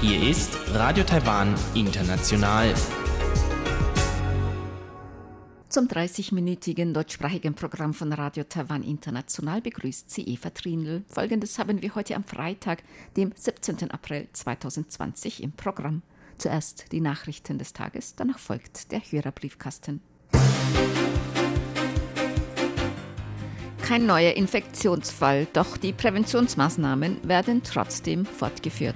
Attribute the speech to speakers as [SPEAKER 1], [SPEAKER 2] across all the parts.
[SPEAKER 1] Hier ist Radio Taiwan International.
[SPEAKER 2] Zum 30-minütigen deutschsprachigen Programm von Radio Taiwan International begrüßt sie Eva Trindl. Folgendes haben wir heute am Freitag, dem 17. April 2020 im Programm. Zuerst die Nachrichten des Tages, danach folgt der Hörerbriefkasten. Musik kein neuer Infektionsfall, doch die Präventionsmaßnahmen werden trotzdem fortgeführt.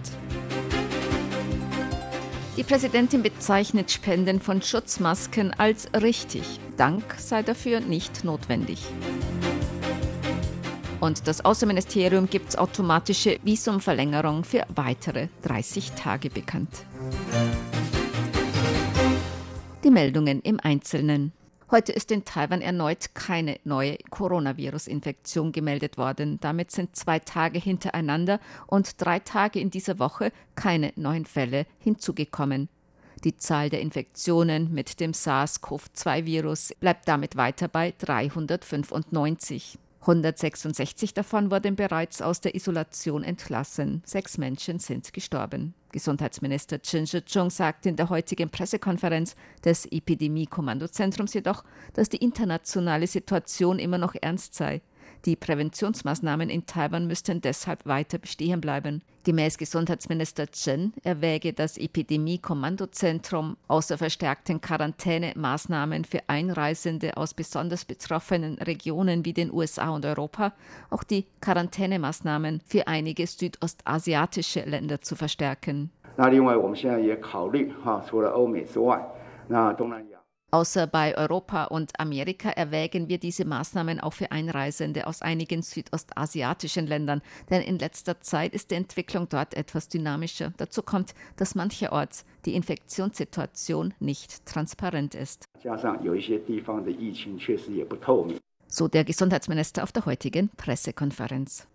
[SPEAKER 2] Die Präsidentin bezeichnet Spenden von Schutzmasken als richtig. Dank sei dafür nicht notwendig. Und das Außenministerium gibt automatische Visumverlängerung für weitere 30 Tage bekannt. Die Meldungen im Einzelnen. Heute ist in Taiwan erneut keine neue Coronavirus-Infektion gemeldet worden. Damit sind zwei Tage hintereinander und drei Tage in dieser Woche keine neuen Fälle hinzugekommen. Die Zahl der Infektionen mit dem SARS-CoV-2-Virus bleibt damit weiter bei 395. 166 davon wurden bereits aus der Isolation entlassen. Sechs Menschen sind gestorben. Gesundheitsminister Chen Shih-chung sagte in der heutigen Pressekonferenz des Epidemie-Kommandozentrums jedoch, dass die internationale Situation immer noch ernst sei. Die Präventionsmaßnahmen in Taiwan müssten deshalb weiter bestehen bleiben. Gemäß Gesundheitsminister Chen erwäge das Epidemie-Kommandozentrum außer verstärkten Quarantänemaßnahmen für Einreisende aus besonders betroffenen Regionen wie den USA und Europa auch die Quarantänemaßnahmen für einige südostasiatische Länder zu verstärken.
[SPEAKER 3] 那另外，我们现在也考虑哈，除了欧美之外，那东南亚。
[SPEAKER 2] Außer bei Europa und Amerika erwägen wir diese Maßnahmen auch für Einreisende aus einigen südostasiatischen Ländern, denn in letzter Zeit ist die Entwicklung dort etwas dynamischer. Dazu kommt, dass mancherorts die Infektionssituation nicht transparent ist. So der Gesundheitsminister auf der heutigen Pressekonferenz.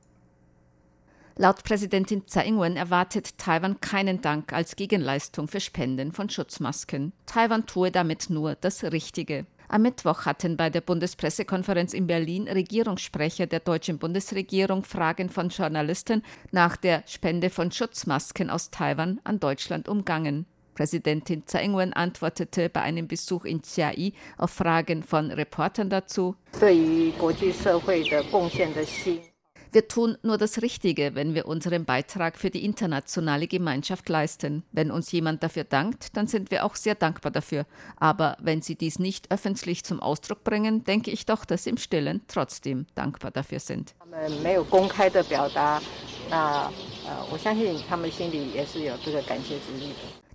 [SPEAKER 2] Laut Präsidentin Tsai Ing-wen erwartet Taiwan keinen Dank als Gegenleistung für Spenden von Schutzmasken. Taiwan tue damit nur das Richtige. Am Mittwoch hatten bei der Bundespressekonferenz in Berlin Regierungssprecher der deutschen Bundesregierung Fragen von Journalisten nach der Spende von Schutzmasken aus Taiwan an Deutschland umgangen. Präsidentin Tsai Ing-wen antwortete bei einem Besuch in Chiayi auf Fragen von Reportern dazu. Wir tun nur das Richtige, wenn wir unseren Beitrag für die internationale Gemeinschaft leisten. Wenn uns jemand dafür dankt, dann sind wir auch sehr dankbar dafür. Aber wenn Sie dies nicht öffentlich zum Ausdruck bringen, denke ich doch, dass Sie im Stillen trotzdem dankbar dafür sind.
[SPEAKER 4] Wir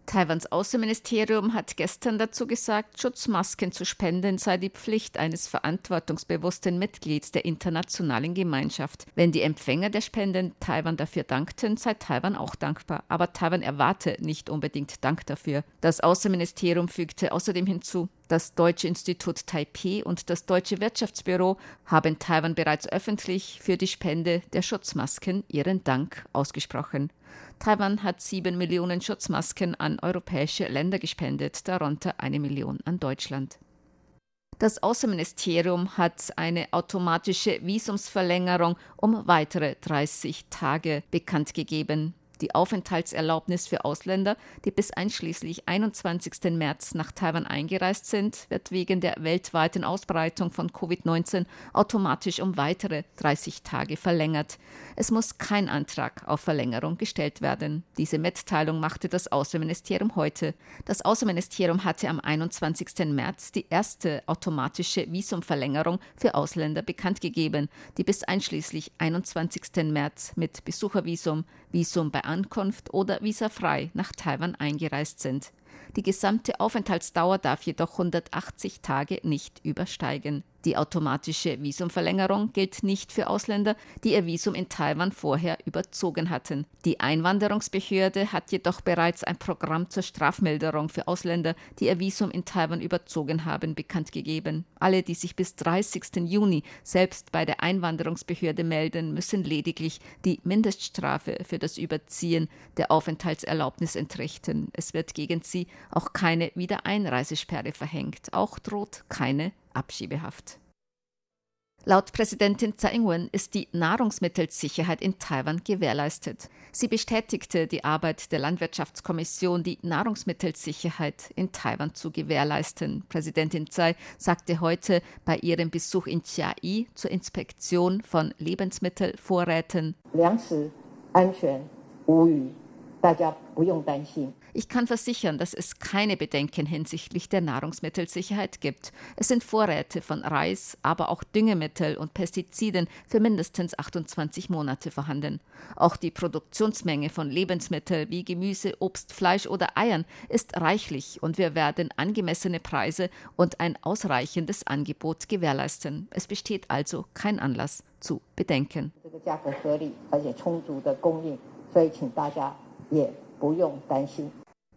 [SPEAKER 2] Taiwans Außenministerium hat gestern dazu gesagt, Schutzmasken zu spenden sei die Pflicht eines verantwortungsbewussten Mitglieds der internationalen Gemeinschaft. Wenn die Empfänger der Spenden Taiwan dafür dankten, sei Taiwan auch dankbar. Aber Taiwan erwarte nicht unbedingt Dank dafür. Das Außenministerium fügte außerdem hinzu, das Deutsche Institut Taipei und das Deutsche Wirtschaftsbüro haben Taiwan bereits öffentlich für die Spende der Schutzmasken ihren Dank ausgesprochen. Taiwan hat sieben Millionen Schutzmasken an europäische Länder gespendet, darunter eine Million an Deutschland. Das Außenministerium hat eine automatische Visumsverlängerung um weitere 30 Tage bekannt gegeben. Die Aufenthaltserlaubnis für Ausländer, die bis einschließlich 21. März nach Taiwan eingereist sind, wird wegen der weltweiten Ausbreitung von Covid-19 automatisch um weitere 30 Tage verlängert. Es muss kein Antrag auf Verlängerung gestellt werden. Diese Mitteilung machte das Außenministerium heute. Das Außenministerium hatte am 21. März die erste automatische Visumverlängerung für Ausländer bekannt gegeben, die bis einschließlich 21. März mit Besuchervisum, Visum bei Ankunft oder visafrei nach Taiwan eingereist sind. Die gesamte Aufenthaltsdauer darf jedoch 180 Tage nicht übersteigen. Die automatische Visumverlängerung gilt nicht für Ausländer, die ihr Visum in Taiwan vorher überzogen hatten. Die Einwanderungsbehörde hat jedoch bereits ein Programm zur Strafmilderung für Ausländer, die ihr Visum in Taiwan überzogen haben, bekannt gegeben. Alle, die sich bis 30. Juni selbst bei der Einwanderungsbehörde melden, müssen lediglich die Mindeststrafe für das Überziehen der Aufenthaltserlaubnis entrichten. Es wird gegen sie auch keine Wiedereinreisesperre verhängt. Auch droht keine Abschiebehaft. Laut Präsidentin Tsai Ing-wen ist die Nahrungsmittelsicherheit in Taiwan gewährleistet. Sie bestätigte die Arbeit der Landwirtschaftskommission, die Nahrungsmittelsicherheit in Taiwan zu gewährleisten. Präsidentin Tsai sagte heute bei ihrem Besuch in Chiayi zur Inspektion von Lebensmittelvorräten. Ich kann versichern, dass es keine Bedenken hinsichtlich der Nahrungsmittelsicherheit gibt. Es sind Vorräte von Reis, aber auch Düngemittel und Pestiziden für mindestens 28 Monate vorhanden. Auch die Produktionsmenge von Lebensmitteln wie Gemüse, Obst, Fleisch oder Eiern ist reichlich und wir werden angemessene Preise und ein ausreichendes Angebot gewährleisten. Es besteht also kein Anlass zu bedenken.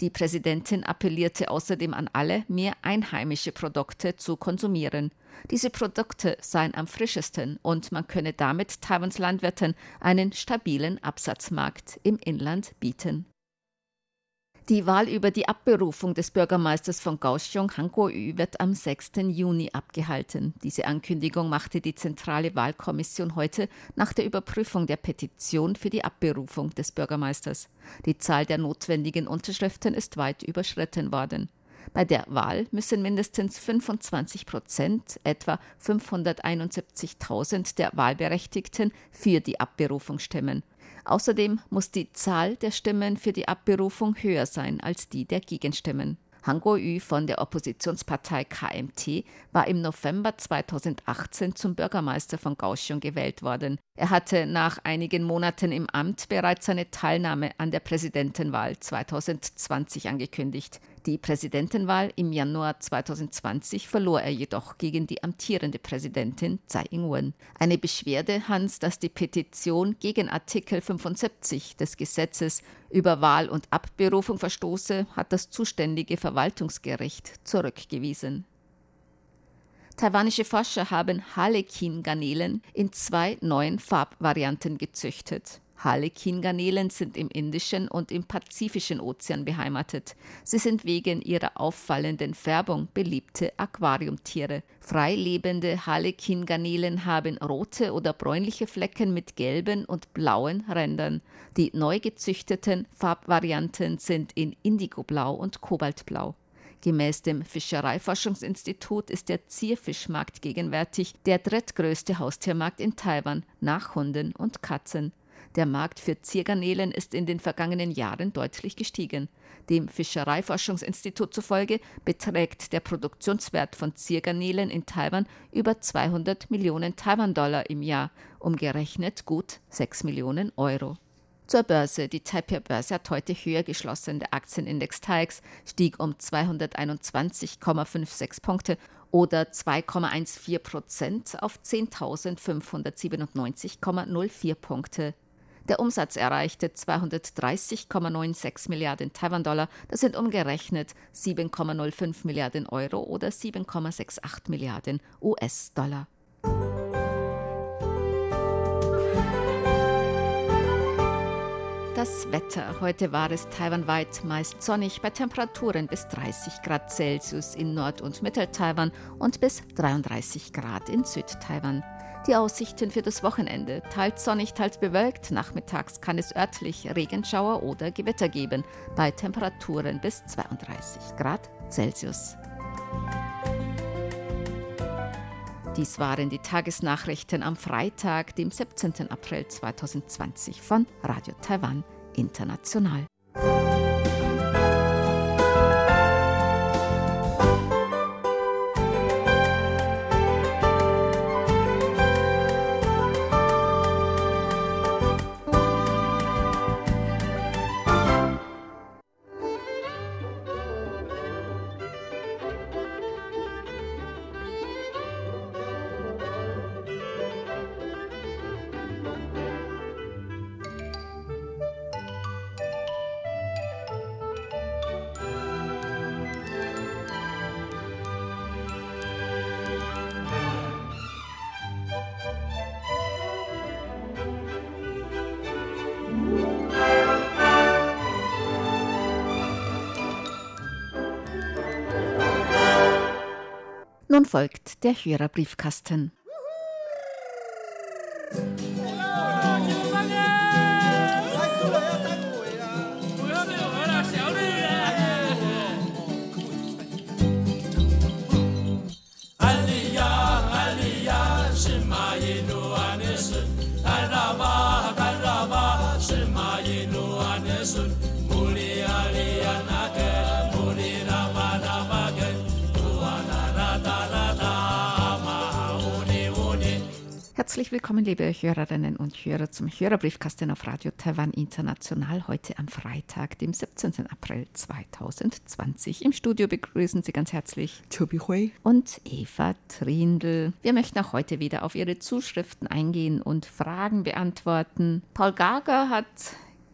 [SPEAKER 2] Die Präsidentin appellierte außerdem an alle, mehr einheimische Produkte zu konsumieren. Diese Produkte seien am frischesten und man könne damit Taiwans Landwirten einen stabilen Absatzmarkt im Inland bieten. Die Wahl über die Abberufung des Bürgermeisters von Kaohsiung, Han Kuo-yu, wird am 6. Juni abgehalten. Diese Ankündigung machte die Zentrale Wahlkommission heute nach der Überprüfung der Petition für die Abberufung des Bürgermeisters. Die Zahl der notwendigen Unterschriften ist weit überschritten worden. Bei der Wahl müssen mindestens 25 Prozent, etwa 571.000 der Wahlberechtigten, für die Abberufung stimmen. Außerdem muss die Zahl der Stimmen für die Abberufung höher sein als die der Gegenstimmen. Han Kuo-yu von der Oppositionspartei KMT war im November 2018 zum Bürgermeister von Kaohsiung gewählt worden. Er hatte nach einigen Monaten im Amt bereits seine Teilnahme an der Präsidentenwahl 2020 angekündigt. Die Präsidentenwahl im Januar 2020 verlor er jedoch gegen die amtierende Präsidentin Tsai Ing-wen. Eine Beschwerde Hans, dass die Petition gegen Artikel 75 des Gesetzes über Wahl und Abberufung verstoße, hat das zuständige Verwaltungsgericht zurückgewiesen. Taiwanische Forscher haben Harlekin-Garnelen in zwei neuen Farbvarianten gezüchtet. Harlekin-Garnelen sind im Indischen und im Pazifischen Ozean beheimatet. Sie sind wegen ihrer auffallenden Färbung beliebte Aquariumtiere. Freilebende Harlekin-Garnelen haben rote oder bräunliche Flecken mit gelben und blauen Rändern. Die neu gezüchteten Farbvarianten sind in Indigoblau und Kobaltblau. Gemäß dem Fischereiforschungsinstitut ist der Zierfischmarkt gegenwärtig der drittgrößte Haustiermarkt in Taiwan nach Hunden und Katzen. Der Markt für Ziergarnelen ist in den vergangenen Jahren deutlich gestiegen. Dem Fischereiforschungsinstitut zufolge beträgt der Produktionswert von Ziergarnelen in Taiwan über 200 Millionen Taiwan-Dollar im Jahr, umgerechnet gut 6 Millionen Euro. Zur Börse. Die Taipei-Börse hat heute höher geschlossen. Der Aktienindex TAIX stieg um 221,56 Punkte oder 2,14 Prozent auf 10.597,04 Punkte. Der Umsatz erreichte 230,96 Milliarden Taiwan-Dollar. Das sind umgerechnet 7,05 Milliarden Euro oder 7,68 Milliarden US-Dollar. Das Wetter. Heute war es taiwanweit meist sonnig bei Temperaturen bis 30 Grad Celsius in Nord- und Mittel-Taiwan und bis 33 Grad in Süd-Taiwan. Die Aussichten für das Wochenende. Teils sonnig, teils bewölkt. Nachmittags kann es örtlich Regenschauer oder Gewitter geben, bei Temperaturen bis 32 Grad Celsius. Dies waren die Tagesnachrichten am Freitag, dem 17. April 2020 von Radio Taiwan International. Nun folgt der Hörerbriefkasten. Herzlich willkommen, liebe Hörerinnen und Hörer, zum Hörerbriefkasten auf Radio Taiwan International heute am Freitag, dem 17. April 2020. Im Studio begrüßen Sie ganz herzlich
[SPEAKER 5] Chobi Hui
[SPEAKER 2] und Eva Trindl. Wir möchten auch heute wieder auf Ihre Zuschriften eingehen und Fragen beantworten. Paul Gager hat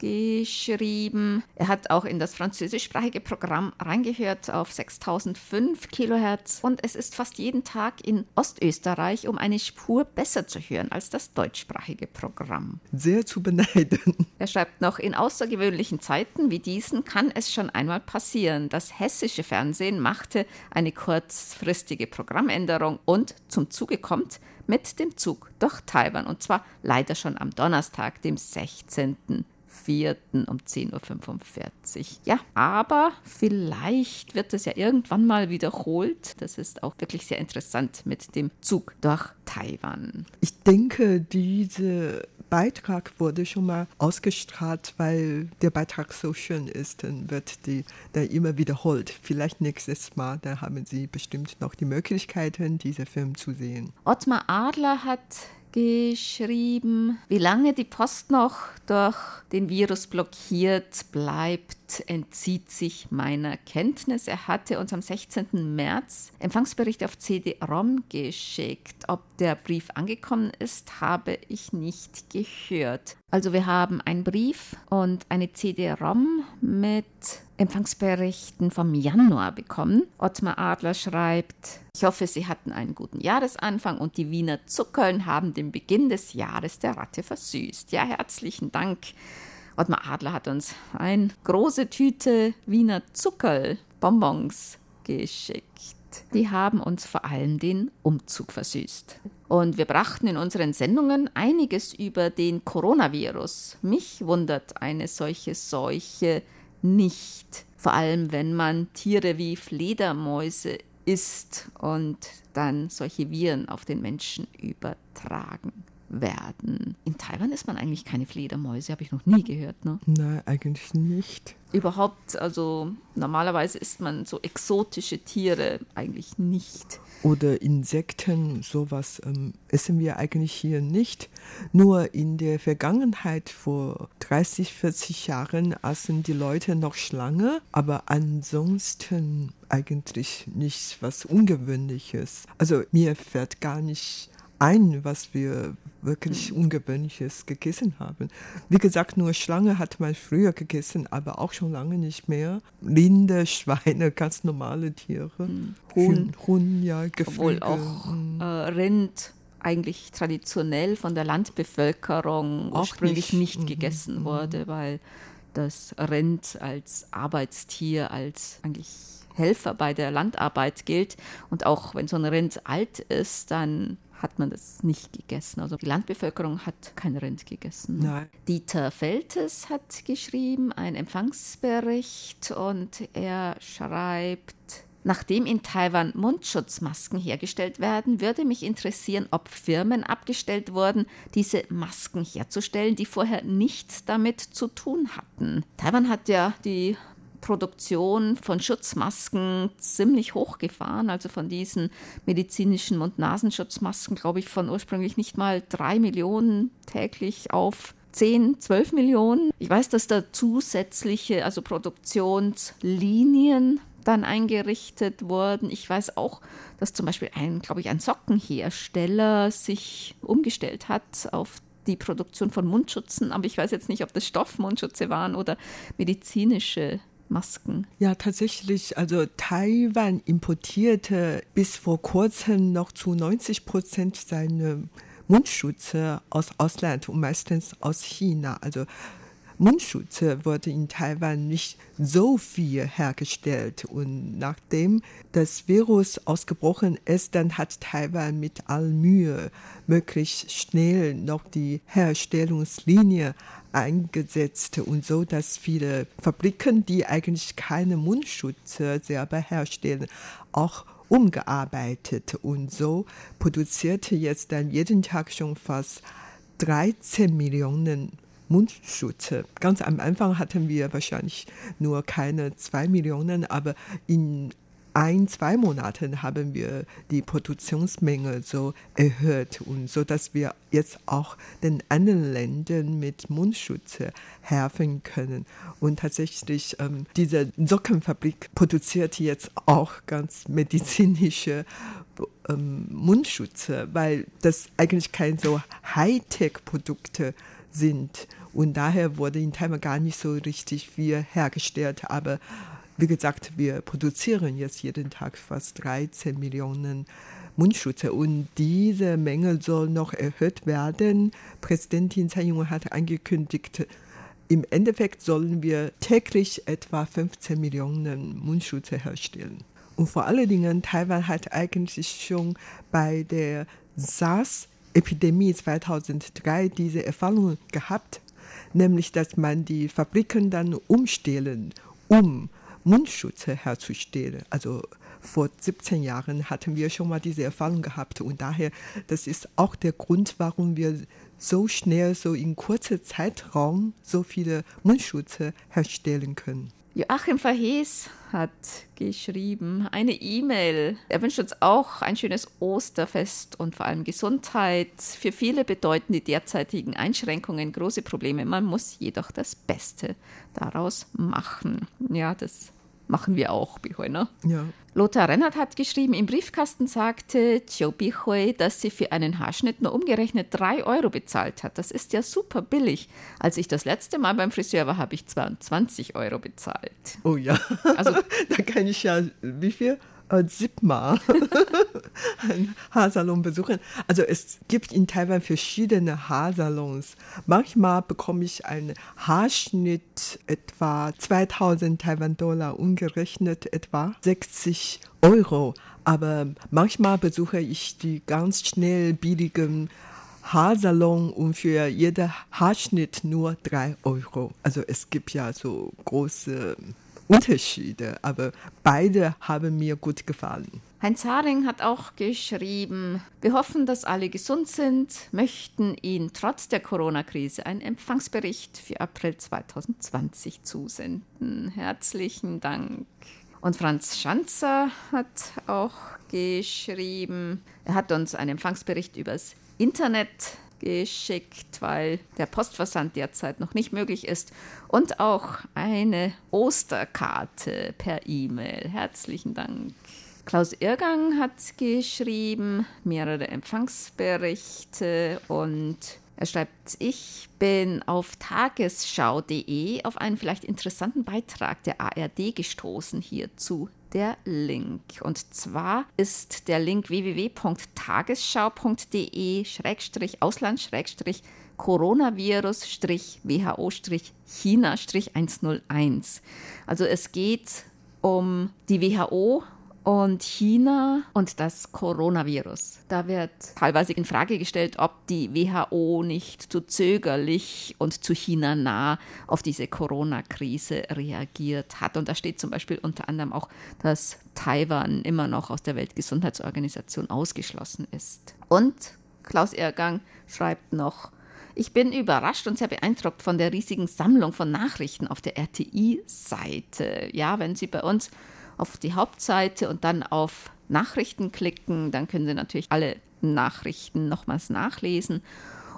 [SPEAKER 2] geschrieben. Er hat auch in das französischsprachige Programm reingehört auf 6005 Kilohertz und es ist fast jeden Tag in Ostösterreich um eine Spur besser zu hören als das deutschsprachige Programm.
[SPEAKER 5] Sehr zu beneiden.
[SPEAKER 2] Er schreibt noch, in außergewöhnlichen Zeiten wie diesen kann es schon einmal passieren. Das hessische Fernsehen machte eine kurzfristige Programmänderung und zum Zuge kommt mit dem Zug durch Taiwan und zwar leider schon am Donnerstag, dem 16. 4. um 10.45 Uhr. Ja, aber vielleicht wird es ja irgendwann mal wiederholt. Das ist auch wirklich sehr interessant mit dem Zug durch Taiwan.
[SPEAKER 5] Ich denke, dieser Beitrag wurde schon mal ausgestrahlt, weil der Beitrag so schön ist, dann wird die dann immer wiederholt. Vielleicht nächstes Mal, dann haben Sie bestimmt noch die Möglichkeiten, diesen Film zu sehen.
[SPEAKER 2] Ottmar Adler hat geschrieben, wie lange die Post noch durch den Virus blockiert bleibt, entzieht sich meiner Kenntnis. Er hatte uns am 16. März Empfangsbericht auf CD-ROM geschickt. Ob der Brief angekommen ist, habe ich nicht gehört. Also wir haben einen Brief und eine CD-ROM mit Empfangsberichten vom Januar bekommen. Ottmar Adler schreibt, ich hoffe, Sie hatten einen guten Jahresanfang und die Wiener Zuckerln haben den Beginn des Jahres der Ratte versüßt. Ja, herzlichen Dank. Ottmar Adler hat uns eine große Tüte Wiener Zuckerl Bonbons geschickt. Die haben uns vor allem den Umzug versüßt. Und wir brachten in unseren Sendungen einiges über den Coronavirus. Mich wundert eine solche Seuche nicht. Vor allem, wenn man Tiere wie Fledermäuse isst und dann solche Viren auf den Menschen übertragen werden. In Taiwan ist man eigentlich keine Fledermäuse, habe ich noch nie gehört. Ne?
[SPEAKER 5] Nein, eigentlich nicht.
[SPEAKER 2] Überhaupt, also normalerweise isst man so exotische Tiere eigentlich nicht.
[SPEAKER 5] Oder Insekten, sowas ähm, essen wir eigentlich hier nicht. Nur in der Vergangenheit, vor 30, 40 Jahren, aßen die Leute noch Schlange, aber ansonsten eigentlich nichts was Ungewöhnliches. Also mir fällt gar nicht ein, was wir wirklich Ungewöhnliches gegessen haben. Wie gesagt, nur Schlange hat man früher gegessen, aber auch schon lange nicht mehr. Rinde, Schweine, ganz normale Tiere.
[SPEAKER 2] Huhn.
[SPEAKER 5] Huhn, Huhn ja, Geflügel.
[SPEAKER 2] Obwohl auch
[SPEAKER 5] mm.
[SPEAKER 2] äh, Rind eigentlich traditionell von der Landbevölkerung
[SPEAKER 5] Auch
[SPEAKER 2] ursprünglich
[SPEAKER 5] nicht.
[SPEAKER 2] nicht,
[SPEAKER 5] Mhm,
[SPEAKER 2] gegessen
[SPEAKER 5] mhm.
[SPEAKER 2] wurde, weil das Rind als Arbeitstier, als eigentlich Helfer bei der Landarbeit gilt. Und auch wenn so ein Rind alt ist, dann hat man das nicht gegessen. Also die Landbevölkerung hat kein Rind gegessen.
[SPEAKER 5] Nein.
[SPEAKER 2] Dieter Feltes hat geschrieben, einen Empfangsbericht und er schreibt, Nachdem in Taiwan Mundschutzmasken hergestellt werden, würde mich interessieren, ob Firmen abgestellt wurden, diese Masken herzustellen, die vorher nichts damit zu tun hatten. Taiwan hat ja die Produktion von Schutzmasken ziemlich hochgefahren, also von diesen medizinischen Mund-Nasenschutzmasken, glaube ich, von ursprünglich nicht mal drei Millionen täglich auf 10, 12 Millionen. Ich weiß, dass da zusätzliche, also Produktionslinien dann eingerichtet wurden. Ich weiß auch, dass zum Beispiel ein, glaube ich, ein Sockenhersteller sich umgestellt hat auf die Produktion von Mundschutzen, aber ich weiß jetzt nicht, ob das Stoffmundschutze waren oder medizinische Masken.
[SPEAKER 5] Ja, tatsächlich. Also Taiwan importierte bis vor kurzem noch zu 90 Prozent seine Mundschutze aus Ausland und meistens aus China. Also Mundschutz wurde in Taiwan nicht so viel hergestellt. Und nachdem das Virus ausgebrochen ist, dann hat Taiwan mit all Mühe möglichst schnell noch die Herstellungslinie eingesetzt und so, dass viele Fabriken, die eigentlich keine Mundschutz selber herstellen, auch umgearbeitet und so produzierte jetzt dann jeden Tag schon fast 13 Millionen Mundschutz. Ganz am Anfang hatten wir wahrscheinlich nur keine zwei Millionen, aber in ein, zwei Monaten haben wir die Produktionsmenge so erhöht und so, dass wir jetzt auch den anderen Ländern mit Mundschutz helfen können. Und tatsächlich, ähm, diese Sockenfabrik produziert jetzt auch ganz medizinische ähm, Mundschutz, weil das eigentlich keine so Hightech-Produkte sind. Und daher wurde in Taiwan gar nicht so richtig viel hergestellt. Aber wie gesagt, wir produzieren jetzt jeden Tag fast 13 Millionen Mundschutz. Und diese Menge soll noch erhöht werden. Präsidentin Tsai Ing-wen hat angekündigt, im Endeffekt sollen wir täglich etwa 15 Millionen Mundschutz herstellen. Und vor allen Dingen, Taiwan hat eigentlich schon bei der SARS-Epidemie 2003 diese Erfahrung gehabt, nämlich dass man die Fabriken dann umstellen, um Mundschutz herzustellen. Also vor 17 Jahren hatten wir schon mal diese Erfahrung gehabt und daher, das ist auch der Grund, warum wir so schnell, so in kurzer Zeitraum so viele Mundschutze herstellen können.
[SPEAKER 2] Joachim Verhees hat geschrieben, eine E-Mail. Er wünscht uns auch ein schönes Osterfest und vor allem Gesundheit. Für viele bedeuten die derzeitigen Einschränkungen große Probleme. Man muss jedoch das Beste daraus machen. Ja, das machen wir auch, Bihui, ne?
[SPEAKER 5] Ja.
[SPEAKER 2] Lothar Rennert hat geschrieben, im Briefkasten sagte Chiu Bihui, dass sie für einen Haarschnitt nur umgerechnet drei Euro bezahlt hat. Das ist ja super billig. Als ich das letzte Mal beim Friseur war, habe ich 22 Euro bezahlt.
[SPEAKER 5] Oh ja, also da kann ich ja, wie viel? Äh, Sigma einen Haarsalon besuchen. Also es gibt in Taiwan verschiedene Haarsalons. Manchmal bekomme ich einen Haarschnitt etwa 2000 Taiwan-Dollar, umgerechnet etwa 60 Euro. Aber manchmal besuche ich die ganz schnell billigen Haarsalon und für jeden Haarschnitt nur 3 Euro. Also es gibt ja so große Unterschiede, aber beide haben mir gut gefallen.
[SPEAKER 2] Heinz Haring hat auch geschrieben, wir hoffen, dass alle gesund sind, möchten Ihnen trotz der Corona-Krise einen Empfangsbericht für April 2020 zusenden. Herzlichen Dank. Und Franz Schanzer hat auch geschrieben, er hat uns einen Empfangsbericht übers Internet geschickt, weil der Postversand derzeit noch nicht möglich ist. Und auch eine Osterkarte per E-Mail. Herzlichen Dank. Klaus Irgang hat geschrieben, mehrere Empfangsberichte und er schreibt, ich bin auf tagesschau.de auf einen vielleicht interessanten Beitrag der ARD gestoßen hierzu der Link. Und zwar ist der Link www.tagesschau.de-ausland- Coronavirus-WHO-China-101. Also es geht um die WHO und China und das Coronavirus. Da wird teilweise in Frage gestellt, ob die WHO nicht zu zögerlich und zu China nah auf diese Corona-Krise reagiert hat. Und da steht zum Beispiel unter anderem auch, dass Taiwan immer noch aus der Weltgesundheitsorganisation ausgeschlossen ist. Und Klaus Ergang schreibt noch, ich bin überrascht und sehr beeindruckt von der riesigen Sammlung von Nachrichten auf der RTI-Seite. Ja, wenn Sie bei uns auf die Hauptseite und dann auf Nachrichten klicken. Dann können Sie natürlich alle Nachrichten nochmals nachlesen.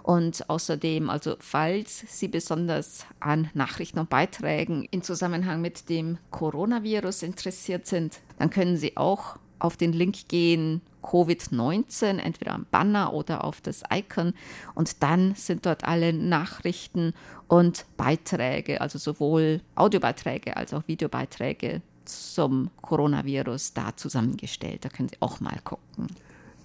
[SPEAKER 2] Und außerdem, also falls Sie besonders an Nachrichten und Beiträgen in Zusammenhang mit dem Coronavirus interessiert sind, dann können Sie auch auf den Link gehen, Covid-19, entweder am Banner oder auf das Icon. Und dann sind dort alle Nachrichten und Beiträge, also sowohl Audiobeiträge als auch Videobeiträge zum Coronavirus da zusammengestellt. Da können Sie auch mal gucken.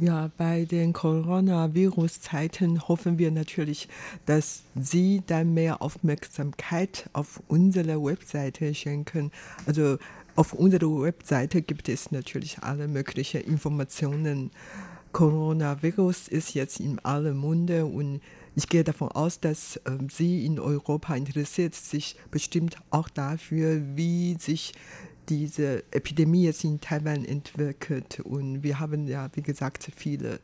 [SPEAKER 5] Ja, bei den Coronavirus-Zeiten hoffen wir natürlich, dass Sie dann mehr Aufmerksamkeit auf unsere Webseite schenken. Also auf unserer Webseite gibt es natürlich alle möglichen Informationen. Coronavirus ist jetzt in aller Munde und ich gehe davon aus, dass äh, Sie in Europa interessiert sich bestimmt auch dafür, wie sich diese Epidemie jetzt in Taiwan entwickelt. Und wir haben ja, wie gesagt, viele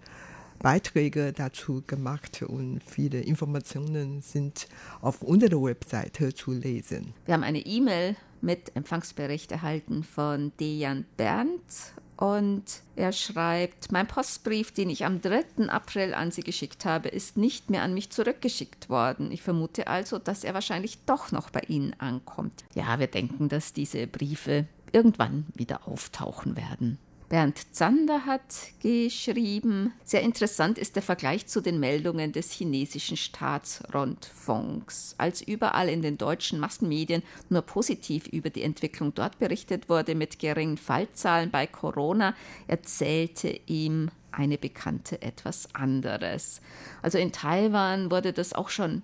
[SPEAKER 5] Beiträge dazu gemacht und viele Informationen sind auf unserer Webseite zu lesen.
[SPEAKER 2] Wir haben eine E-Mail mit Empfangsbericht erhalten von Dejan Berndt und er schreibt, mein Postbrief, den ich am 3. April an Sie geschickt habe, ist nicht mehr an mich zurückgeschickt worden. Ich vermute also, dass er wahrscheinlich doch noch bei Ihnen ankommt. Ja, wir denken, dass diese Briefe irgendwann wieder auftauchen werden. Bernd Zander hat geschrieben, sehr interessant ist der Vergleich zu den Meldungen des chinesischen Staatsrundfunks. Als überall in den deutschen Massenmedien nur positiv über die Entwicklung dort berichtet wurde mit geringen Fallzahlen bei Corona, erzählte ihm eine Bekannte etwas anderes. Also in Taiwan wurde das auch schon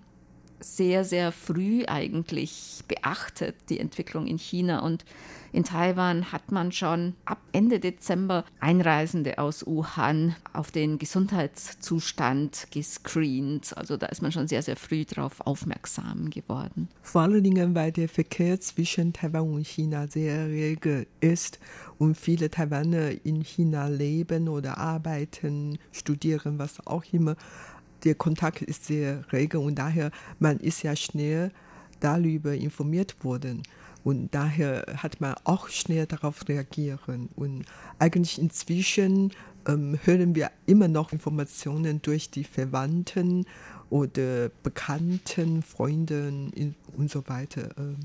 [SPEAKER 2] sehr, sehr früh eigentlich beachtet, die Entwicklung in China. Und in Taiwan hat man schon ab Ende Dezember Einreisende aus Wuhan auf den Gesundheitszustand gescreent. Also da ist man schon sehr, sehr früh darauf aufmerksam geworden.
[SPEAKER 5] Vor allen Dingen, weil der Verkehr zwischen Taiwan und China sehr rege ist und viele Taiwaner in China leben oder arbeiten, studieren, was auch immer der Kontakt ist sehr rege und daher, man ist ja schnell darüber informiert worden. Und daher hat man auch schnell darauf reagieren. Und eigentlich inzwischen ähm, hören wir immer noch Informationen durch die Verwandten oder Bekannten, Freunde und so weiter. Ähm,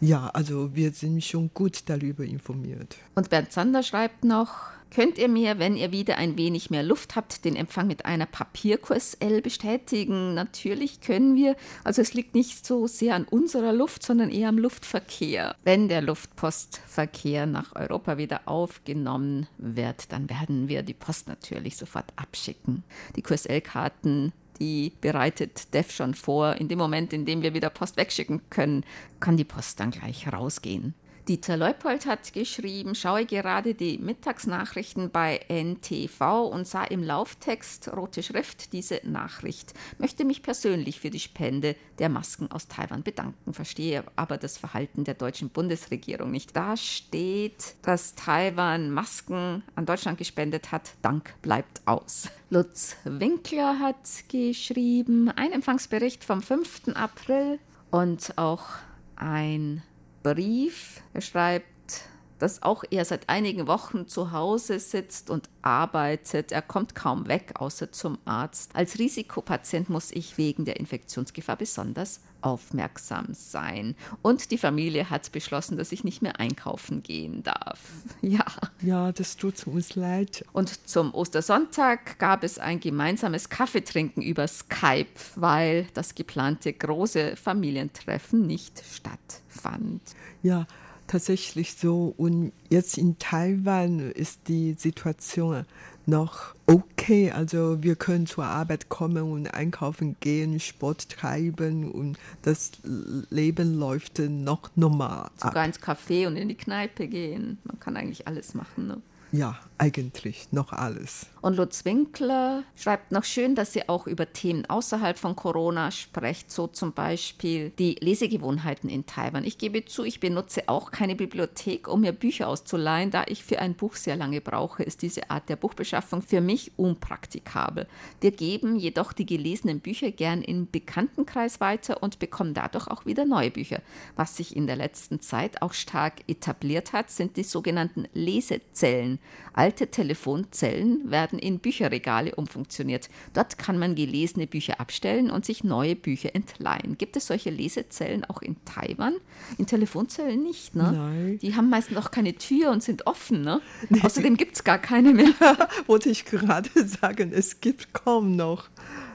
[SPEAKER 5] ja, also wir sind schon gut darüber informiert.
[SPEAKER 2] Und Bernd Zander schreibt noch, Könnt ihr mir, wenn ihr wieder ein wenig mehr Luft habt, den Empfang mit einer Papier-QSL bestätigen? Natürlich können wir. Also es liegt nicht so sehr an unserer Luft, sondern eher am Luftverkehr. Wenn der Luftpostverkehr nach Europa wieder aufgenommen wird, dann werden wir die Post natürlich sofort abschicken. Die QSL-Karten die bereitet DEF schon vor. In dem Moment, in dem wir wieder Post wegschicken können, kann die Post dann gleich rausgehen. Dieter Leupold hat geschrieben, schaue gerade die Mittagsnachrichten bei NTV und sah im Lauftext rote Schrift diese Nachricht. Möchte mich persönlich für die Spende der Masken aus Taiwan bedanken, verstehe aber das Verhalten der deutschen Bundesregierung nicht. Da steht, dass Taiwan Masken an Deutschland gespendet hat. Dank bleibt aus. Lutz Winkler hat geschrieben, ein Empfangsbericht vom 5. April und auch ein Brief. Er schreibt, dass auch er seit einigen Wochen zu Hause sitzt und arbeitet. Er kommt kaum weg, außer zum Arzt. Als Risikopatient muss ich wegen der Infektionsgefahr besonders aufmerksam sein. Und die Familie hat beschlossen, dass ich nicht mehr einkaufen gehen darf. Ja.
[SPEAKER 5] Ja, das tut uns leid.
[SPEAKER 2] Und zum Ostersonntag gab es ein gemeinsames Kaffeetrinken über Skype, weil das geplante große Familientreffen nicht stattfand.
[SPEAKER 5] Ja, tatsächlich so. Und jetzt in Taiwan ist die Situation noch okay. Also wir können zur Arbeit kommen und einkaufen gehen, Sport treiben und das Leben läuft noch normal.
[SPEAKER 2] Sogar ab. ins Café und in die Kneipe gehen. Man kann eigentlich alles machen. Ne?
[SPEAKER 5] Ja, eigentlich noch alles.
[SPEAKER 2] Und Lutz Winkler schreibt noch schön, dass sie auch über Themen außerhalb von Corona spricht, so zum Beispiel die Lesegewohnheiten in Taiwan. Ich gebe zu, ich benutze auch keine Bibliothek, um mir Bücher auszuleihen. Da ich für ein Buch sehr lange brauche, ist diese Art der Buchbeschaffung für mich unpraktikabel. Wir geben jedoch die gelesenen Bücher gern im Bekanntenkreis weiter und bekommen dadurch auch wieder neue Bücher. Was sich in der letzten Zeit auch stark etabliert hat, sind die sogenannten Lesezellen. Alte Telefonzellen werden in Bücherregale umfunktioniert. Dort kann man gelesene Bücher abstellen und sich neue Bücher entleihen. Gibt es solche Lesezellen auch in Taiwan? In Telefonzellen nicht, ne?
[SPEAKER 5] Nein.
[SPEAKER 2] Die haben meistens auch keine Tür und sind offen, ne? Nee. Außerdem gibt es gar keine mehr.
[SPEAKER 5] Wollte ich gerade sagen, es gibt kaum noch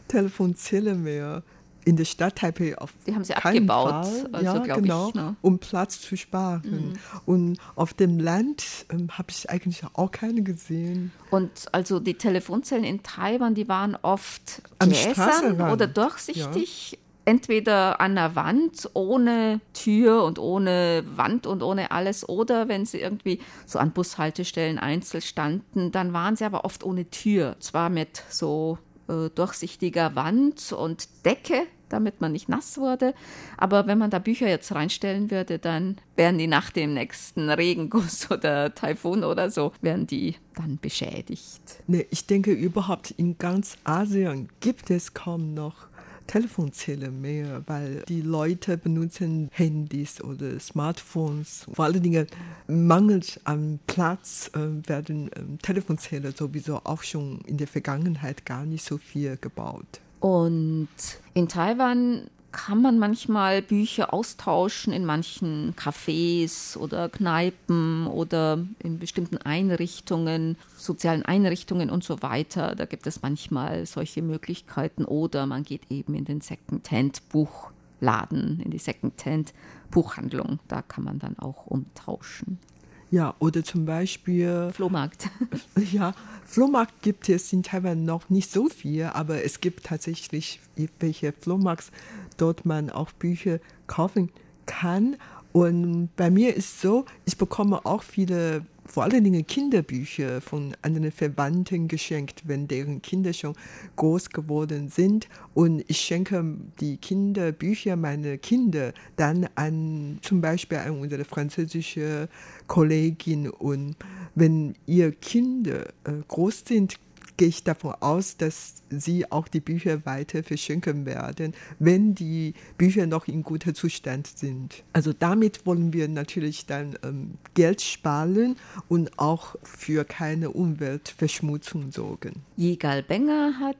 [SPEAKER 5] Telefonzelle mehr in der Stadt Taipei auf
[SPEAKER 2] Die haben sie
[SPEAKER 5] keinen
[SPEAKER 2] abgebaut,
[SPEAKER 5] Fall.
[SPEAKER 2] also
[SPEAKER 5] ja,
[SPEAKER 2] glaub ich,
[SPEAKER 5] genau,
[SPEAKER 2] ne?
[SPEAKER 5] um Platz zu sparen.
[SPEAKER 2] Mhm.
[SPEAKER 5] Und auf dem Land ähm, habe ich eigentlich auch keine gesehen.
[SPEAKER 2] Und also die Telefonzellen in Taiwan, die waren oft
[SPEAKER 5] Am
[SPEAKER 2] gläsern oder durchsichtig. Entweder an der Wand ohne Tür und ohne Wand und ohne alles oder wenn sie irgendwie so an Bushaltestellen einzeln standen, dann waren sie aber oft ohne Tür. Zwar mit so äh, durchsichtiger Wand und Decke, damit man nicht nass wurde. Aber wenn man da Bücher jetzt reinstellen würde, dann wären die nach dem nächsten Regenguss oder Taifun oder so, wären die dann beschädigt.
[SPEAKER 5] Nee, ich denke überhaupt in ganz Asien gibt es kaum noch Telefonzelle mehr, weil die Leute benutzen Handys oder Smartphones. Vor allen Dingen mangelt an Platz äh, werden ähm, Telefonzelle sowieso auch schon in der Vergangenheit gar nicht so viel gebaut.
[SPEAKER 2] Und in Taiwan kann man manchmal Bücher austauschen in manchen Cafés oder Kneipen oder in bestimmten Einrichtungen, sozialen Einrichtungen und so weiter. Da gibt es manchmal solche Möglichkeiten. Oder man geht eben in den Secondhand-Buchladen, in die Secondhand-Buchhandlung. Da kann man dann auch umtauschen.
[SPEAKER 5] Ja, oder zum Beispiel
[SPEAKER 2] Flohmarkt.
[SPEAKER 5] Ja, Flohmarkt gibt es in Taiwan noch nicht so viel, aber es gibt tatsächlich welche Flohmarks, dort man auch Bücher kaufen kann. Und bei mir ist so, ich bekomme auch viele, vor allen Dingen Kinderbücher von anderen Verwandten geschenkt, wenn deren Kinder schon groß geworden sind. Und ich schenke die Kinderbücher meiner Kinder dann an zum Beispiel an unsere französische Kollegin. Und wenn ihr Kinder äh, groß sind, gehe ich davon aus, dass sie auch die Bücher weiter verschenken werden, wenn die Bücher noch in guter Zustand sind. Also damit wollen wir natürlich dann ähm, Geld sparen und auch für keine Umweltverschmutzung sorgen.
[SPEAKER 2] Jigal Benger hat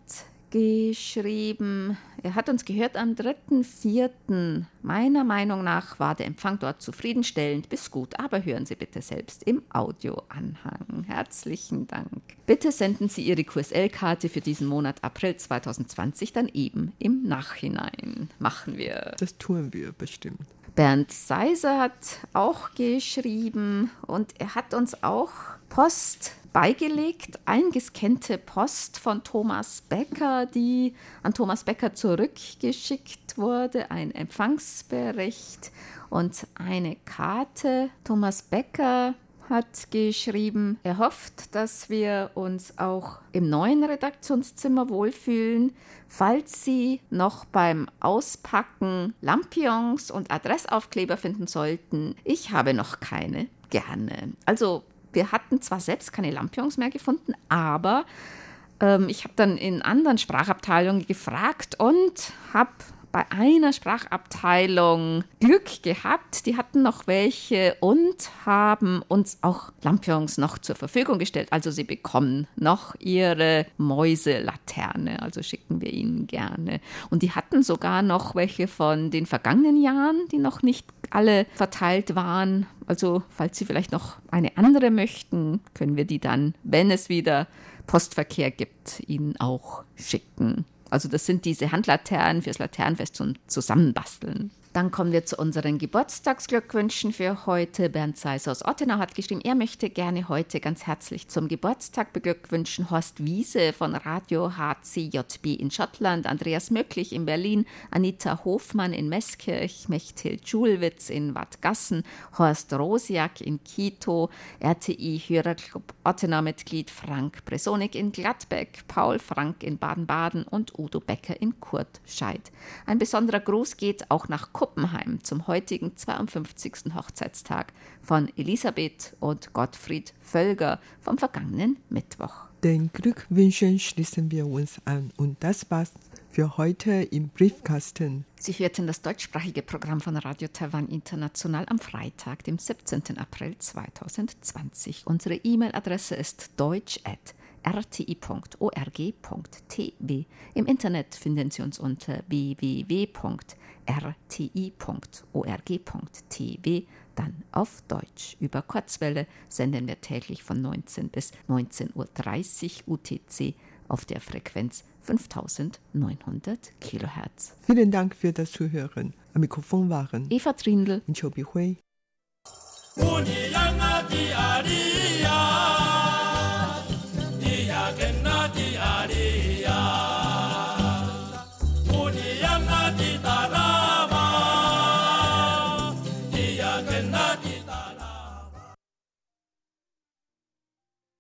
[SPEAKER 2] geschrieben, er hat uns gehört am 3.4. Meiner Meinung nach war der Empfang dort zufriedenstellend bis gut, aber hören Sie bitte selbst im Audioanhang. Herzlichen Dank. Bitte senden Sie Ihre QSL-Karte für diesen Monat April 2020 dann eben im Nachhinein. Machen wir.
[SPEAKER 5] Das tun wir bestimmt.
[SPEAKER 2] Bernd Seiser hat auch geschrieben und er hat uns auch Post beigelegt, eingescannte Post von Thomas Becker, die an Thomas Becker zurückgeschickt wurde, ein Empfangsbericht und eine Karte. Thomas Becker hat geschrieben, er hofft, dass wir uns auch im neuen Redaktionszimmer wohlfühlen. Falls Sie noch beim Auspacken Lampions und Adressaufkleber finden sollten, ich habe noch keine, gerne. Also wir hatten zwar selbst keine Lampions mehr gefunden, aber ähm, ich habe dann in anderen Sprachabteilungen gefragt und habe bei einer Sprachabteilung Glück gehabt. Die hatten noch welche und haben uns auch Lampions noch zur Verfügung gestellt. Also sie bekommen noch ihre Mäuselaterne. Also schicken wir ihnen gerne. Und die hatten sogar noch welche von den vergangenen Jahren, die noch nicht alle verteilt waren. Also falls Sie vielleicht noch eine andere möchten, können wir die dann, wenn es wieder Postverkehr gibt, Ihnen auch schicken. Also das sind diese Handlaternen fürs Laternenfest zum Zusammenbasteln. Dann kommen wir zu unseren Geburtstagsglückwünschen für heute. Bernd Seiser aus Ottenau hat geschrieben, er möchte gerne heute ganz herzlich zum Geburtstag beglückwünschen Horst Wiese von Radio HCJB in Schottland, Andreas Möcklich in Berlin, Anita Hofmann in Meßkirch, Mechthild Schulwitz in Wadgassen, Horst Rosiak in Quito, RTI Hörerclub Ottenau-Mitglied Frank Bresonik in Gladbeck, Paul Frank in Baden-Baden und Udo Becker in Kurtscheid. Ein besonderer Gruß geht auch nach Kuppenheim zum heutigen 52. Hochzeitstag von Elisabeth und Gottfried Völger vom vergangenen Mittwoch.
[SPEAKER 5] Den Glückwünschen schließen wir uns an und das war's für heute im Briefkasten.
[SPEAKER 2] Sie hörten das deutschsprachige Programm von Radio Taiwan International am Freitag, dem 17. April 2020. Unsere E-Mail-Adresse ist deutsch@ rti.org.tv. Im Internet finden Sie uns unter www.rti.org.tv, dann auf Deutsch. Über Kurzwelle senden wir täglich von 19 bis 19.30 Uhr UTC auf der Frequenz 5900 Kilohertz.
[SPEAKER 5] Vielen Dank für das Zuhören. Am Mikrofon waren
[SPEAKER 2] Eva Trindl
[SPEAKER 5] und Chobi Hui.